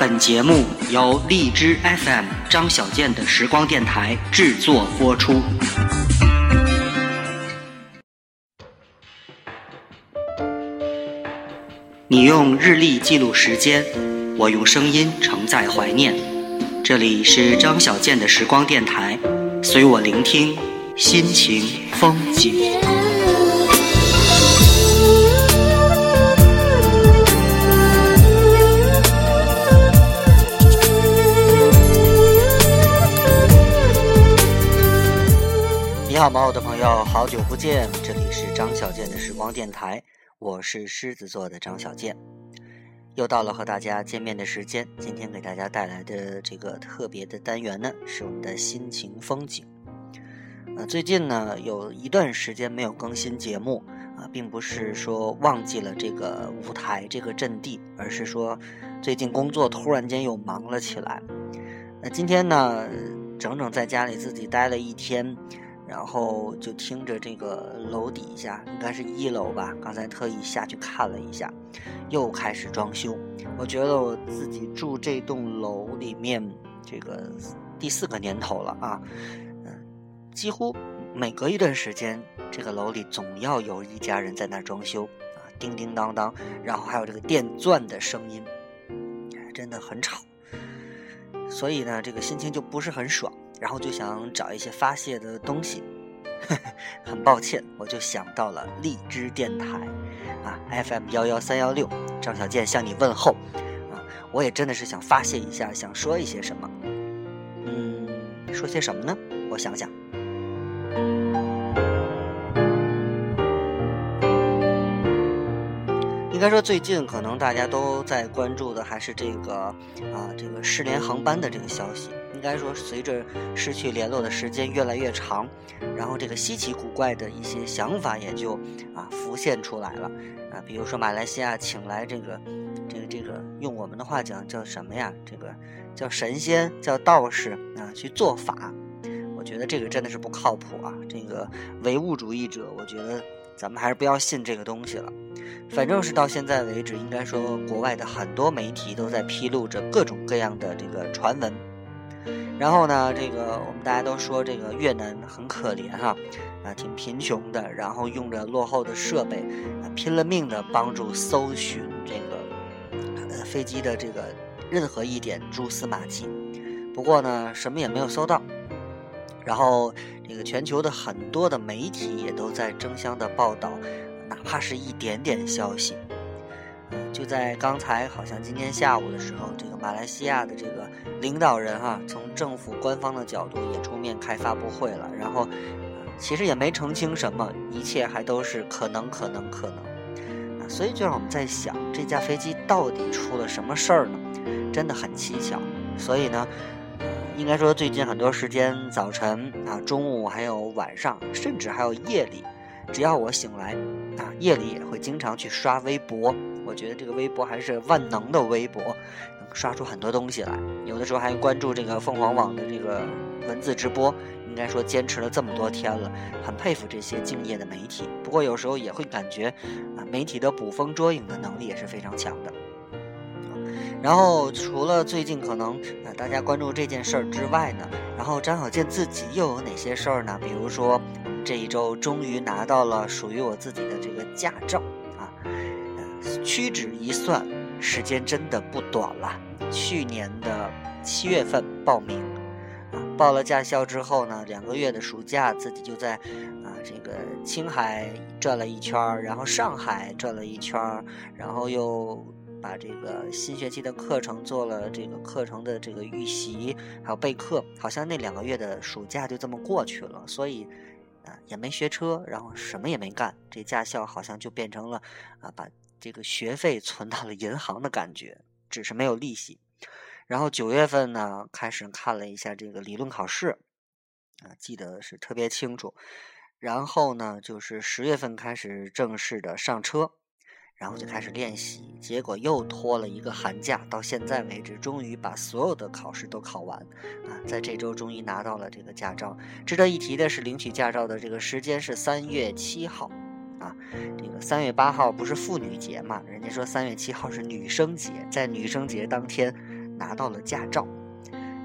本节目由荔枝 FM 张小健的时光电台制作播出。你用日历记录时间，我用声音承载怀念。这里是张小健的时光电台，随我聆听心情风景。好，我的朋友？好久不见，这里是张小健的时光电台，我是狮子座的张小健，又到了和大家见面的时间。今天给大家带来的这个特别的单元呢，是我们的心情风景。呃，最近呢有一段时间没有更新节目啊，并不是说忘记了这个舞台这个阵地，而是说最近工作突然间又忙了起来。那今天呢，整整在家里自己待了一天。然后就听着这个楼底下，应该是一楼吧。刚才特意下去看了一下，又开始装修。我觉得我自己住这栋楼里面，这个第四个年头了啊。嗯，几乎每隔一段时间，这个楼里总要有一家人在那装修啊，叮叮当当，然后还有这个电钻的声音，真的很吵。所以呢，这个心情就不是很爽。然后就想找一些发泄的东西，很抱歉，我就想到了荔枝电台，啊，FM 幺幺三幺六，张小健向你问候，啊，我也真的是想发泄一下，想说一些什么，嗯，说些什么呢？我想想，应该说最近可能大家都在关注的还是这个啊，这个失联航班的这个消息。应该说，随着失去联络的时间越来越长，然后这个稀奇古怪的一些想法也就啊浮现出来了啊。比如说，马来西亚请来这个这个这个，用我们的话讲叫什么呀？这个叫神仙，叫道士啊，去做法。我觉得这个真的是不靠谱啊。这个唯物主义者，我觉得咱们还是不要信这个东西了。反正是到现在为止，应该说国外的很多媒体都在披露着各种各样的这个传闻。然后呢，这个我们大家都说这个越南很可怜哈，啊，挺贫穷的，然后用着落后的设备，拼了命的帮助搜寻这个飞机的这个任何一点蛛丝马迹，不过呢，什么也没有搜到。然后这个全球的很多的媒体也都在争相的报道，哪怕是一点点消息。就在刚才，好像今天下午的时候，这个马来西亚的这个领导人哈，从政府官方的角度也出面开发布会了，然后其实也没澄清什么，一切还都是可能，可能，可能啊，所以就让我们在想，这架飞机到底出了什么事儿呢？真的很蹊跷。所以呢，应该说最近很多时间，早晨啊、中午还有晚上，甚至还有夜里，只要我醒来啊，夜里也会经常去刷微博。我觉得这个微博还是万能的微博，能刷出很多东西来。有的时候还关注这个凤凰网的这个文字直播，应该说坚持了这么多天了，很佩服这些敬业的媒体。不过有时候也会感觉，啊，媒体的捕风捉影的能力也是非常强的。然后除了最近可能啊大家关注这件事儿之外呢，然后张小健自己又有哪些事儿呢？比如说这一周终于拿到了属于我自己的这个驾照啊，呃。屈指一算，时间真的不短了。去年的七月份报名，啊，报了驾校之后呢，两个月的暑假自己就在啊这个青海转了一圈儿然后上海转了一圈儿然后又把这个新学期的课程做了这个课程的这个预习，还有备课，好像那两个月的暑假就这么过去了。所以啊也没学车，然后什么也没干，这驾校好像就变成了啊把。这个学费存到了银行的感觉，只是没有利息。然后九月份呢，开始看了一下这个理论考试，啊，记得是特别清楚。然后呢，就是十月份开始正式的上车，然后就开始练习。结果又拖了一个寒假，到现在为止，终于把所有的考试都考完，啊，在这周终于拿到了这个驾照。值得一提的是，领取驾照的这个时间是三月七号。啊，这个三月八号不是妇女节嘛？人家说三月七号是女生节，在女生节当天拿到了驾照，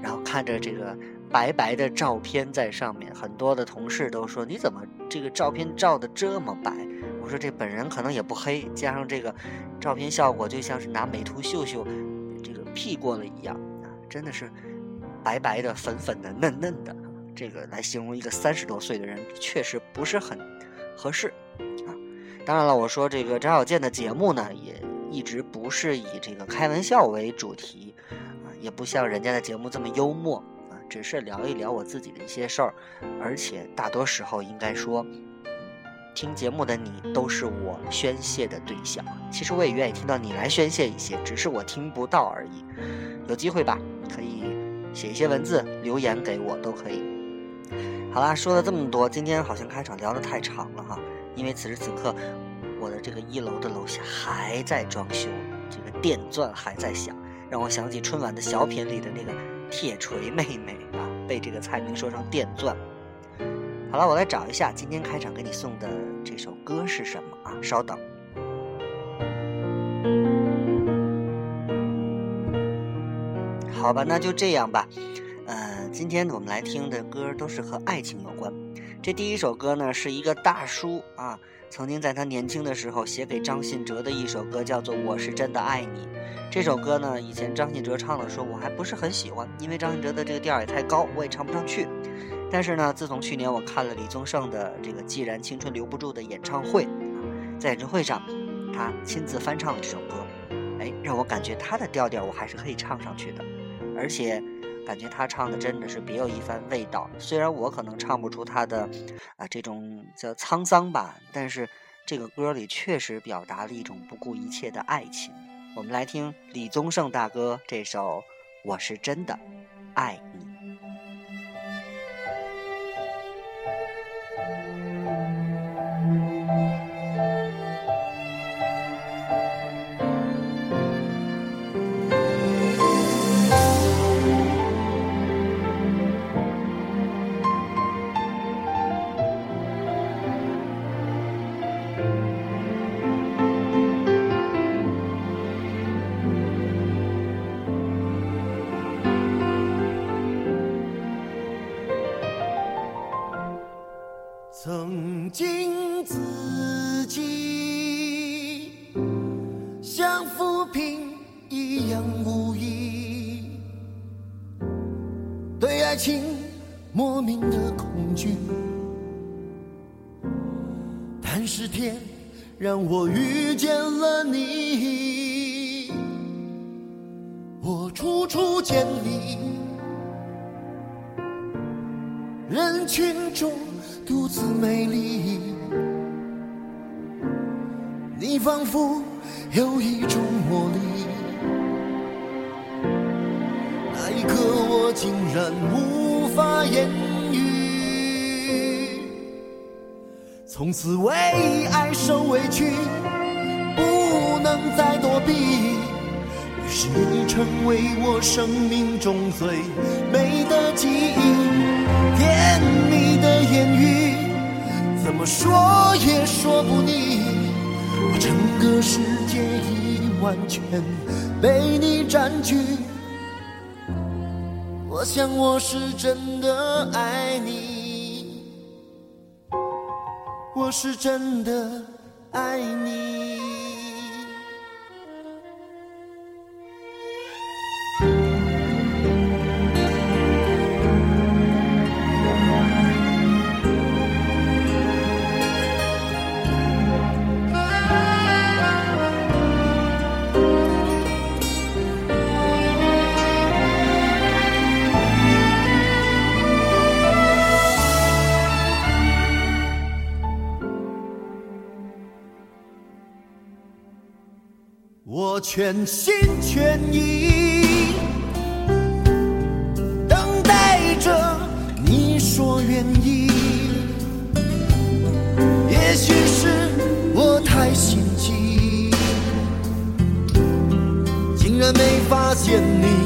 然后看着这个白白的照片在上面，很多的同事都说你怎么这个照片照的这么白？我说这本人可能也不黑，加上这个照片效果就像是拿美图秀秀这个 P 过了一样啊，真的是白白的、粉粉的、嫩嫩的，这个来形容一个三十多岁的人确实不是很合适啊。当然了，我说这个张小健的节目呢，也一直不是以这个开玩笑为主题啊，也不像人家的节目这么幽默啊，只是聊一聊我自己的一些事儿，而且大多时候应该说。听节目的你都是我宣泄的对象，其实我也愿意听到你来宣泄一些，只是我听不到而已。有机会吧，可以写一些文字留言给我都可以。好啦，说了这么多，今天好像开场聊得太长了哈，因为此时此刻我的这个一楼的楼下还在装修，这个电钻还在响，让我想起春晚的小品里的那个铁锤妹妹啊，被这个蔡明说成电钻。好了，我来找一下今天开场给你送的这首歌是什么啊？稍等。好吧，那就这样吧。呃，今天我们来听的歌都是和爱情有关。这第一首歌呢，是一个大叔啊，曾经在他年轻的时候写给张信哲的一首歌，叫做《我是真的爱你》。这首歌呢，以前张信哲唱的时候，我还不是很喜欢，因为张信哲的这个调也太高，我也唱不上去。但是呢，自从去年我看了李宗盛的这个《既然青春留不住》的演唱会，在演唱会上，他亲自翻唱了这首歌，哎，让我感觉他的调调我还是可以唱上去的，而且感觉他唱的真的是别有一番味道。虽然我可能唱不出他的啊这种叫沧桑吧，但是这个歌里确实表达了一种不顾一切的爱情。我们来听李宗盛大哥这首《我是真的爱美丽，你仿佛有一种魔力。那一刻，我竟然无法言语。从此为爱受委屈，不能再躲避。于是你成为我生命中最美的记忆，甜蜜的言语。怎么说也说不腻，我整个世界已完全被你占据。我想我是真的爱你，我是真的爱你。我全心全意等待着你说愿意，也许是我太心急，竟然没发现你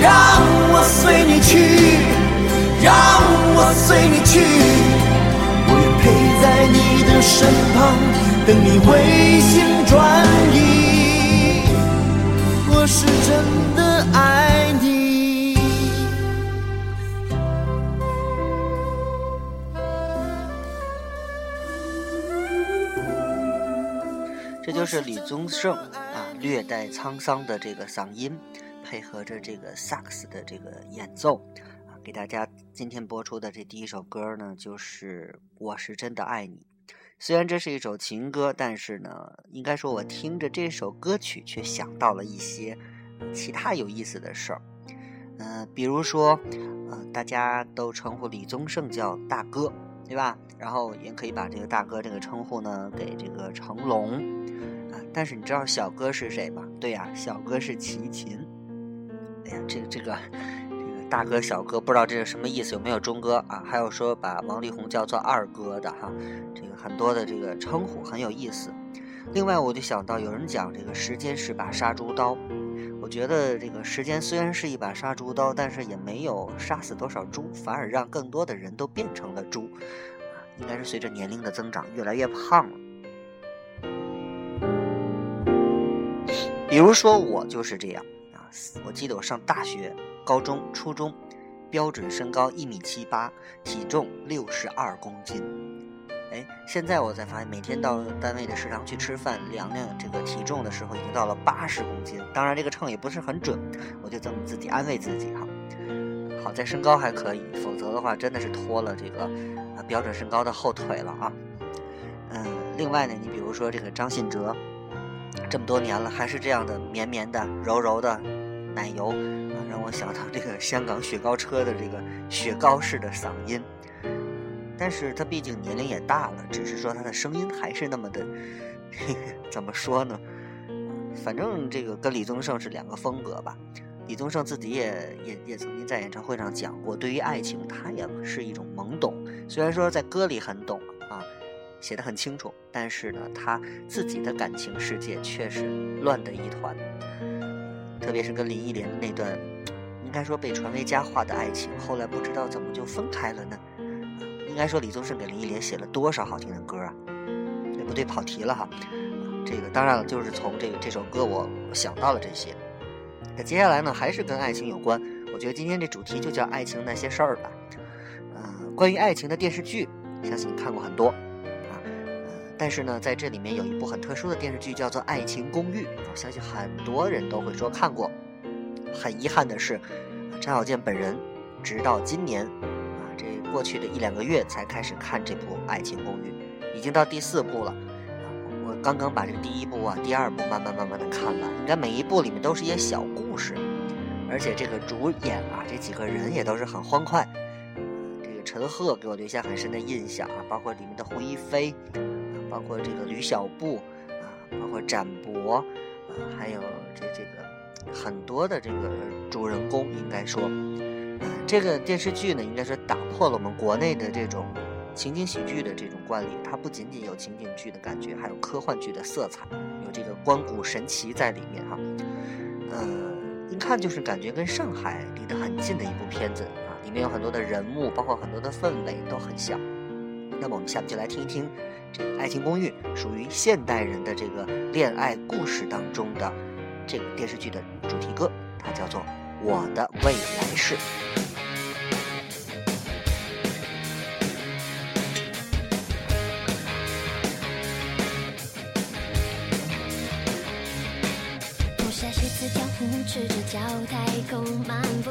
让我随你去，让我随你去，我愿陪在你的身旁，等你回心转意。我是真的爱你。这。就是李宗盛啊，略带沧桑的这个嗓音，配合着这个萨克斯的这个演奏啊，给大家今天播出的这第一首歌呢，就是《我是真的爱你》。虽然这是一首情歌，但是呢，应该说我听着这首歌曲，却想到了一些其他有意思的事儿。嗯，比如说，嗯，大家都称呼李宗盛叫大哥，对吧？然后也可以把这个大哥这个称呼呢，给这个成龙。啊但是你知道小哥是谁吗？对呀，小哥是齐秦。呀，这个这个这个大哥小哥不知道这是什么意思？有没有中哥啊？还有说把王力宏叫做二哥的哈，这个很多的这个称呼很有意思。另外，我就想到有人讲这个时间是把杀猪刀，我觉得这个时间虽然是一把杀猪刀，但是也没有杀死多少猪，反而让更多的人都变成了猪。应该是随着年龄的增长，越来越胖了。比如说我就是这样，我记得我上大学、高中、初中，标准身高一米七八，体重六十二公斤。哎，现在我才发现，每天到单位的食堂去吃饭，量量这个体重的时候，已经到了八十公斤。当然，这个秤也不是很准，我就这么自己安慰自己哈。好在身高还可以，否则的话真的是拖了这个标准身高的后腿了啊。嗯，另外呢，你比如说这个张信哲。这么多年了，还是这样的绵绵的、柔柔的奶油啊，让我想到这个香港雪糕车的这个雪糕式的嗓音。但是他毕竟年龄也大了，只是说他的声音还是那么的，怎么说呢？反正这个跟李宗盛是两个风格吧。李宗盛自己也也也曾经在演唱会上讲过，对于爱情他也是一种懵懂，虽然说在歌里很懂啊。写的很清楚，但是呢，他自己的感情世界却是乱的一团。特别是跟林忆莲那段，应该说被传为佳话的爱情，后来不知道怎么就分开了呢？应该说李宗盛给林忆莲写了多少好听的歌啊？对不对？跑题了哈。这个当然了，就是从这个这首歌我想到了这些。那接下来呢，还是跟爱情有关。我觉得今天这主题就叫爱情那些事儿吧。呃，关于爱情的电视剧，相信你看过很多。但是呢，在这里面有一部很特殊的电视剧，叫做《爱情公寓》，我相信很多人都会说看过。很遗憾的是，张小健本人直到今年啊，这过去的一两个月才开始看这部《爱情公寓》，已经到第四部了。我刚刚把这个第一部啊、第二部慢慢慢慢的看完，应该每一部里面都是一些小故事，而且这个主演啊，这几个人也都是很欢快。这个陈赫给我留下很深的印象啊，包括里面的胡一菲。包括这个吕小布啊，包括展博啊，还有这这个很多的这个主人公，应该说，这个电视剧呢，应该说打破了我们国内的这种情景喜剧的这种惯例。它不仅仅有情景剧的感觉，还有科幻剧的色彩，有这个关谷神奇在里面哈。呃，一看就是感觉跟上海离得很近的一部片子啊，里面有很多的人物，包括很多的氛围都很像。那么我们下面就来听一听。这个《爱情公寓》属于现代人的这个恋爱故事当中的这个电视剧的主题歌，它叫做《我的未来式》。赤着脚太空漫步，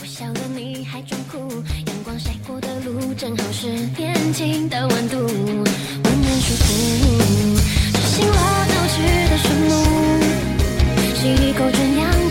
我笑了你还装酷。阳光晒过的路，正好是年轻的温度，温暖舒服，执行了闹区的树木，吸一口纯阳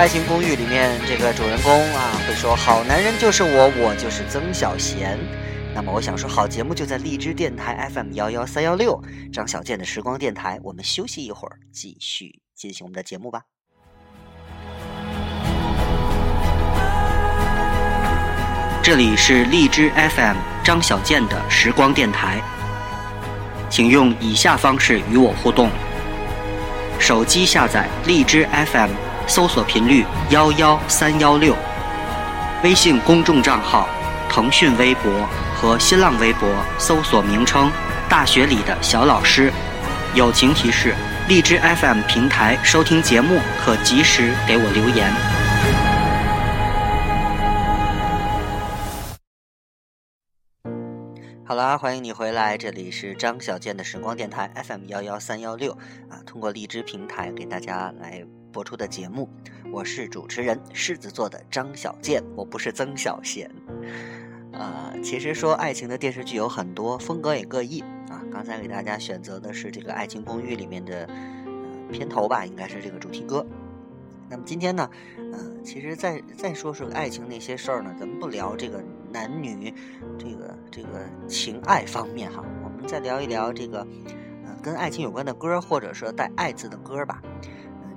爱情公寓》里面这个主人公啊，会说“好男人就是我，我就是曾小贤”。那么我想说，好节目就在荔枝电台 FM 幺幺三幺六，张小健的时光电台。我们休息一会儿，继续进行我们的节目吧。这里是荔枝 FM 张小健的时光电台，请用以下方式与我互动：手机下载荔枝 FM，搜索频率幺幺三幺六；微信公众账号、腾讯微博和新浪微博搜索名称“大学里的小老师”。友情提示：荔枝 FM 平台收听节目可及时给我留言。好啦，欢迎你回来，这里是张小健的时光电台 FM 幺幺三幺六啊，通过荔枝平台给大家来播出的节目，我是主持人狮子座的张小健，我不是曾小贤。啊，其实说爱情的电视剧有很多，风格也各异啊。刚才给大家选择的是这个《爱情公寓》里面的、呃、片头吧，应该是这个主题歌。那么今天呢，嗯、其实再再说说爱情那些事儿呢，咱们不聊这个男女这个这个情爱方面哈，我们再聊一聊这个呃跟爱情有关的歌，或者说带“爱”字的歌吧。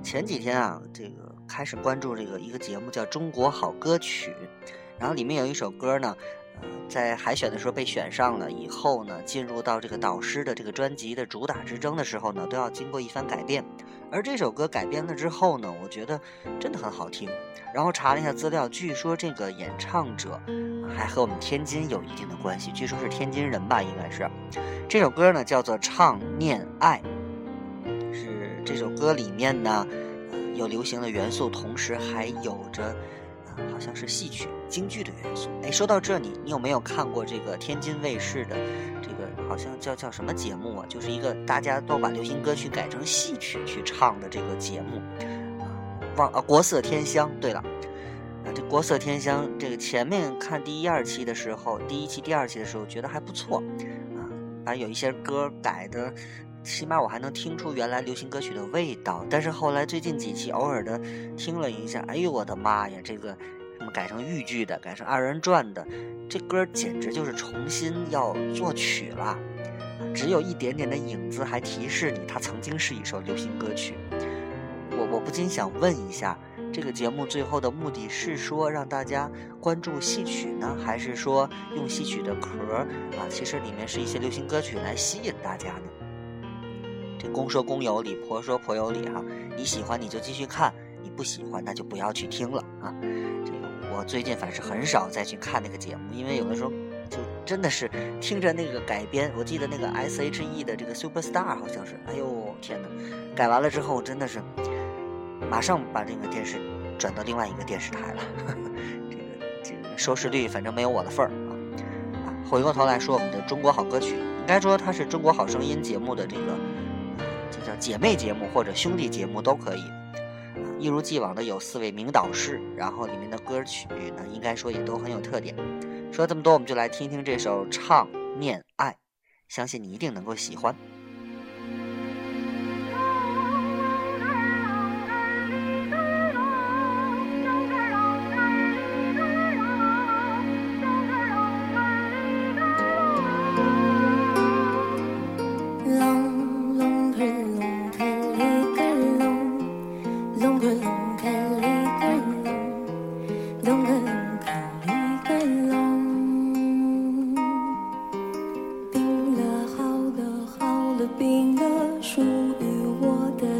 前几天啊，这个开始关注这个一个节目叫《中国好歌曲》，然后里面有一首歌呢。呃，在海选的时候被选上了以后呢，进入到这个导师的这个专辑的主打之争的时候呢，都要经过一番改变。而这首歌改编了之后呢，我觉得真的很好听。然后查了一下资料，据说这个演唱者还和我们天津有一定的关系，据说是天津人吧，应该是。这首歌呢叫做《唱念爱》，这首歌里面呢，有流行的元素，同时还有着。好像是戏曲、京剧的元素。哎，说到这里，你有没有看过这个天津卫视的这个好像叫叫什么节目啊？就是一个大家都把流行歌曲改成戏曲去唱的这个节目啊。忘啊，国色天香。对了，啊，这国色天香，这个前面看第一二期的时候，第一期、第二期的时候觉得还不错，啊，把有一些歌改的，起码我还能听出原来流行歌曲的味道。但是后来最近几期偶尔的听了一下，哎呦我的妈呀，这个什么改成豫剧的，改成二人转的，这歌简直就是重新要作曲了。只有一点点的影子，还提示你它曾经是一首流行歌曲。我我不禁想问一下，这个节目最后的目的是说让大家关注戏曲呢，还是说用戏曲的壳啊，其实里面是一些流行歌曲来吸引大家呢？公说公有理，婆说婆有理哈。你喜欢你就继续看，你不喜欢那就不要去听了啊。这个我最近反正很少再去看那个节目，因为有的时候。就真的是听着那个改编，我记得那个 S H E 的这个 Super Star 好像是，哎呦天哪！改完了之后真的是，马上把这个电视转到另外一个电视台了，这个这个收视率反正没有我的份儿啊！啊，回过头来说我们的中国好歌曲，应该说它是中国好声音节目的这个，姐妹节目或者兄弟节目都可以，一如既往的有四位名导师，然后里面的歌曲呢，应该说也都很有特点。说这么多，我们就来听听这首《唱念爱》，相信你一定能够喜欢。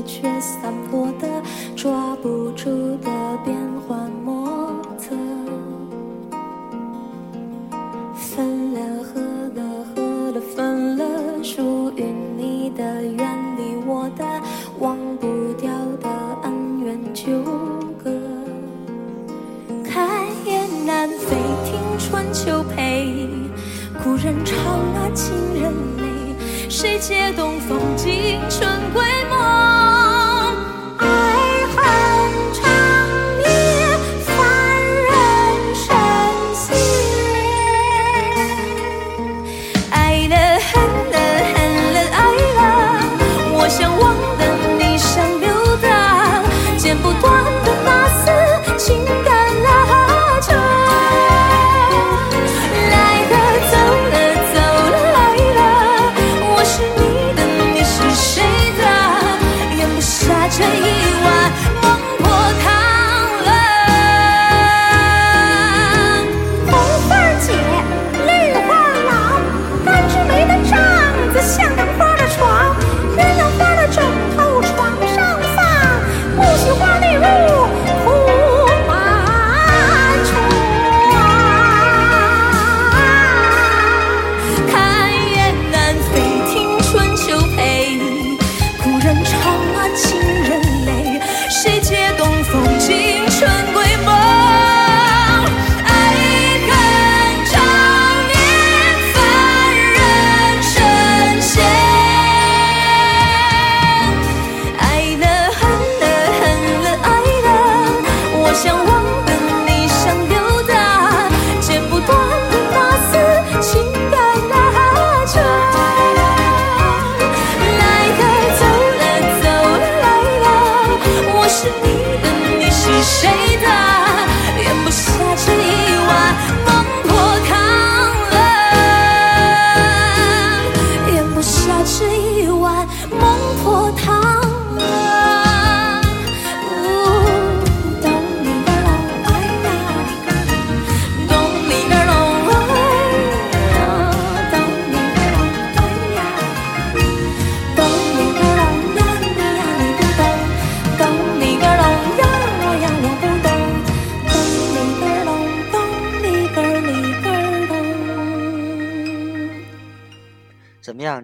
却散落的抓不住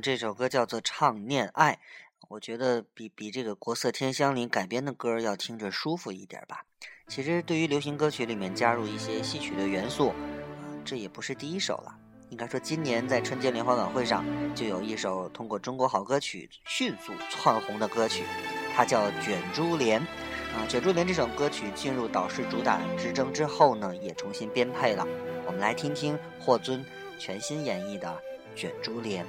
这首歌叫做《唱念爱》，我觉得比比这个《国色天香》里改编的歌要听着舒服一点吧。其实，对于流行歌曲里面加入一些戏曲的元素，啊，这也不是第一首了。应该说，今年在春节联欢晚会上就有一首通过中国好歌曲迅速窜红的歌曲，它叫《卷珠帘》。啊，《卷珠帘》这首歌曲进入导师主打之争之后呢，也重新编配了。我们来听听霍尊全新演绎的《卷珠帘》。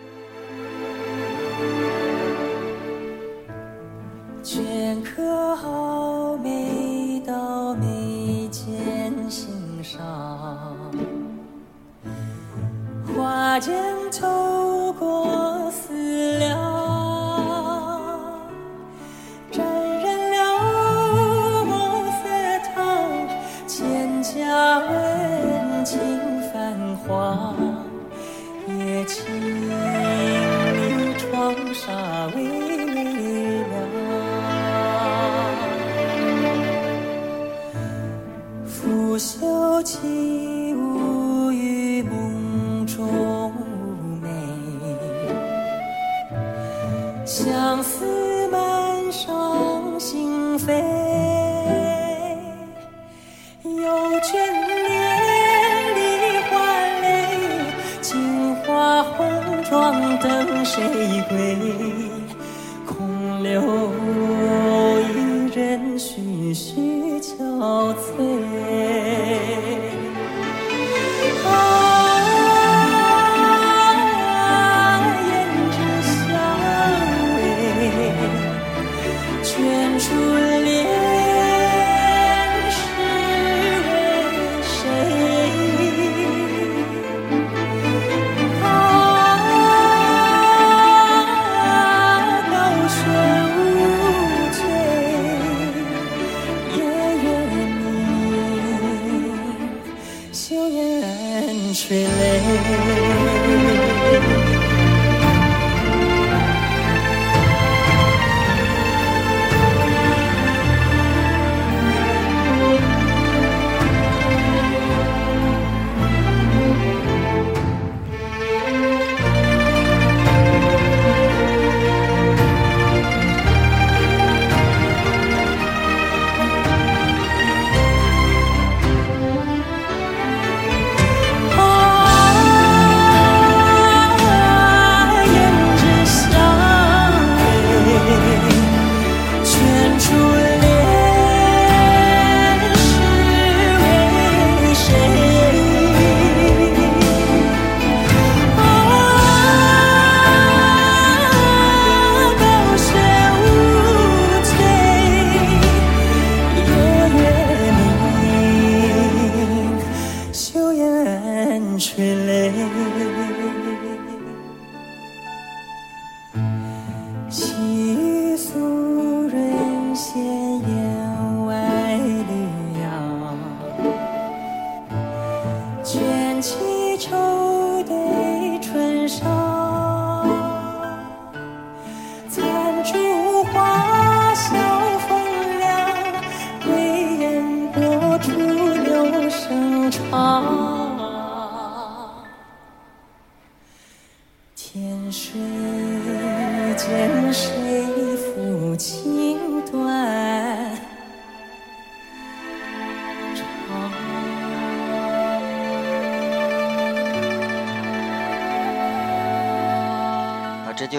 镌刻好每道眉间心上，花间透过思量，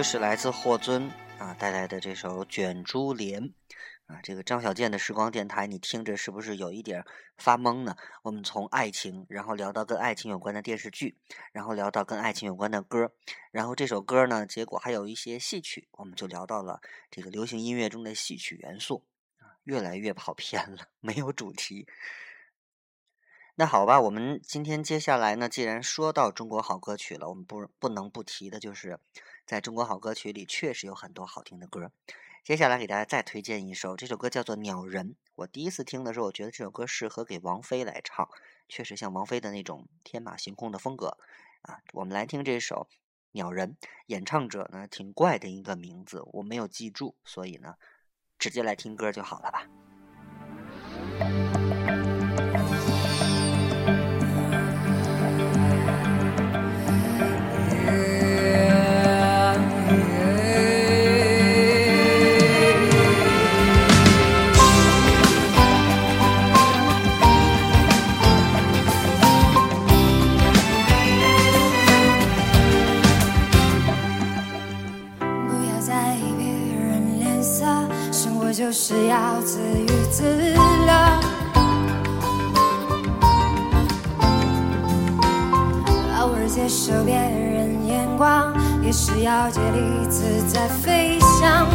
就是来自霍尊啊带来的这首《卷珠帘》啊。这个张小健的时光电台，你听着是不是有一点发懵呢？我们从爱情，然后聊到跟爱情有关的电视剧，然后聊到跟爱情有关的歌，然后这首歌呢，结果还有一些戏曲，我们就聊到了这个流行音乐中的戏曲元素啊，越来越跑偏了，没有主题。那好吧，我们今天接下来呢，既然说到中国好歌曲了，我们不不能不提的就是，在中国好歌曲里确实有很多好听的歌。接下来给大家再推荐一首，这首歌叫做《鸟人》。我第一次听的时候，我觉得这首歌适合给王菲来唱，确实像王菲的那种天马行空的风格啊。我们来听这首《鸟人》，演唱者呢挺怪的一个名字，我没有记住，所以呢，直接来听歌就好了吧。是要自娱自乐。偶尔接受别人眼光，也是要竭力自在飞翔。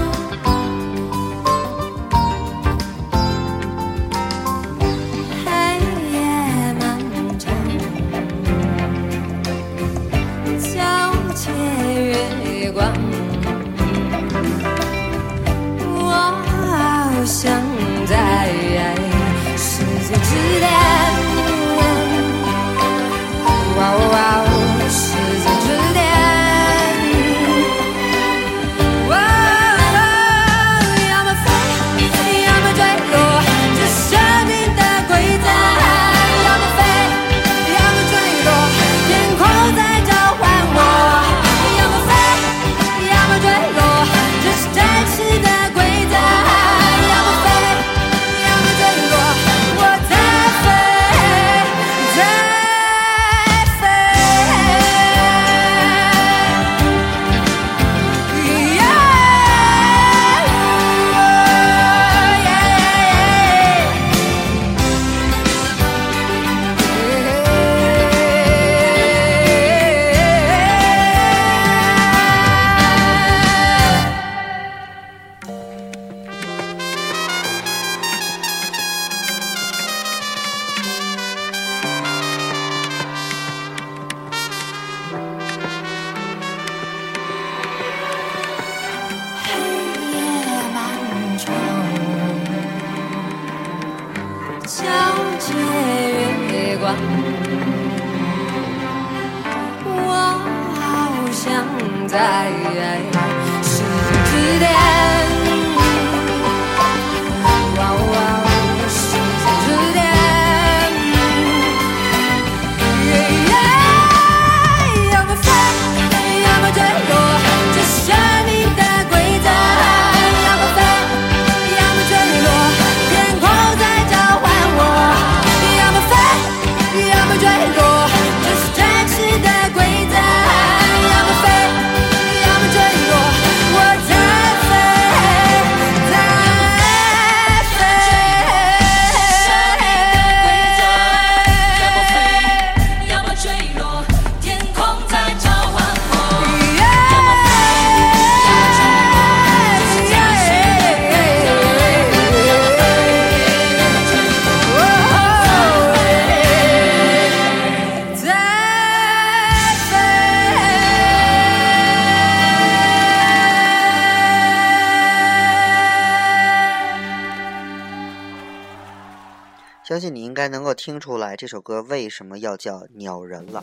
该能够听出来这首歌为什么要叫《鸟人》了。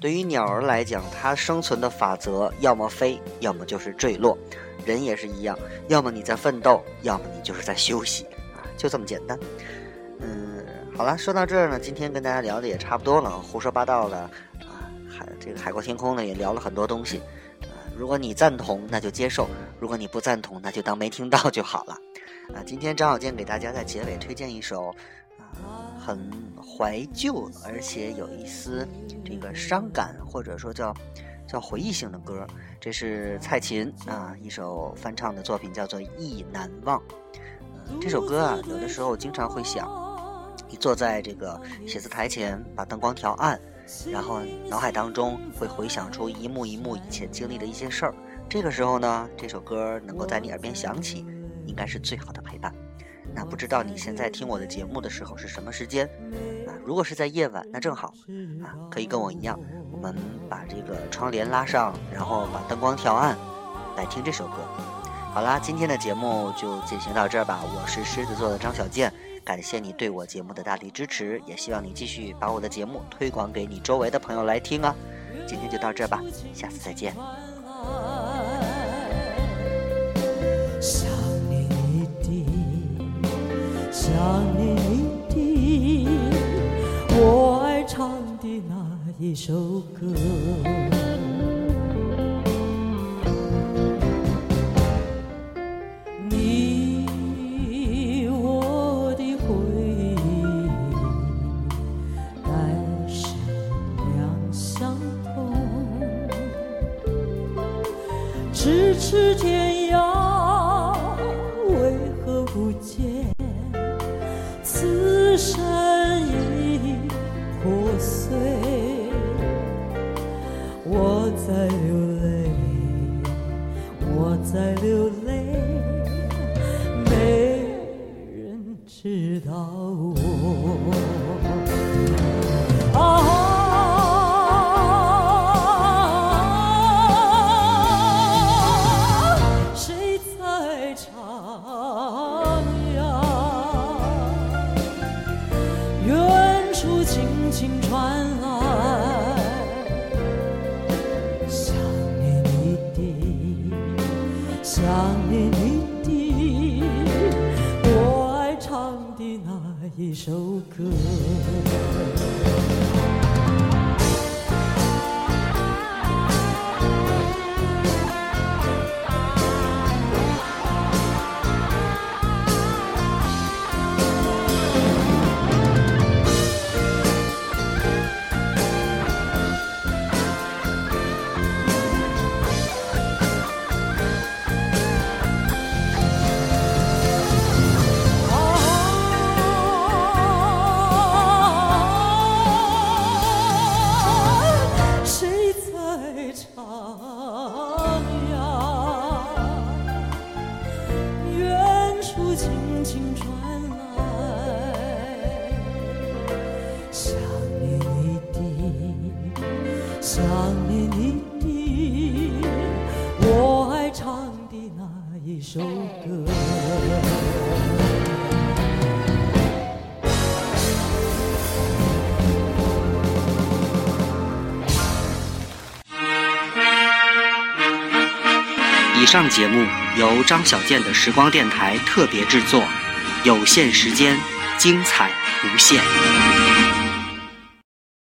对于鸟儿来讲，它生存的法则要么飞，要么就是坠落。人也是一样，要么你在奋斗，要么你就是在休息啊，就这么简单。嗯，好了，说到这儿呢，今天跟大家聊的也差不多了，胡说八道的啊，海这个海阔天空呢也聊了很多东西。啊，如果你赞同，那就接受；如果你不赞同，那就当没听到就好了。啊，今天张小健给大家在结尾推荐一首。很怀旧，而且有一丝这个伤感，或者说叫叫回忆性的歌。这是蔡琴啊一首翻唱的作品，叫做《忆难忘》。这首歌啊，有的时候经常会想，你坐在这个写字台前，把灯光调暗，然后脑海当中会回想出一幕一幕以前经历的一些事儿。这个时候呢，这首歌能够在你耳边响起，应该是最好的陪伴。那不知道你现在听我的节目的时候是什么时间啊？如果是在夜晚，那正好啊，可以跟我一样，我们把这个窗帘拉上，然后把灯光调暗，来听这首歌。好啦，今天的节目就进行到这儿吧。我是狮子座的张小健，感谢你对我节目的大力支持，也希望你继续把我的节目推广给你周围的朋友来听啊。今天就到这儿吧，下次再见。想念你的，我爱唱的那一首歌。你我的回忆，但是两相同。咫尺天涯，上节目由张小健的时光电台特别制作有限时间精彩无限。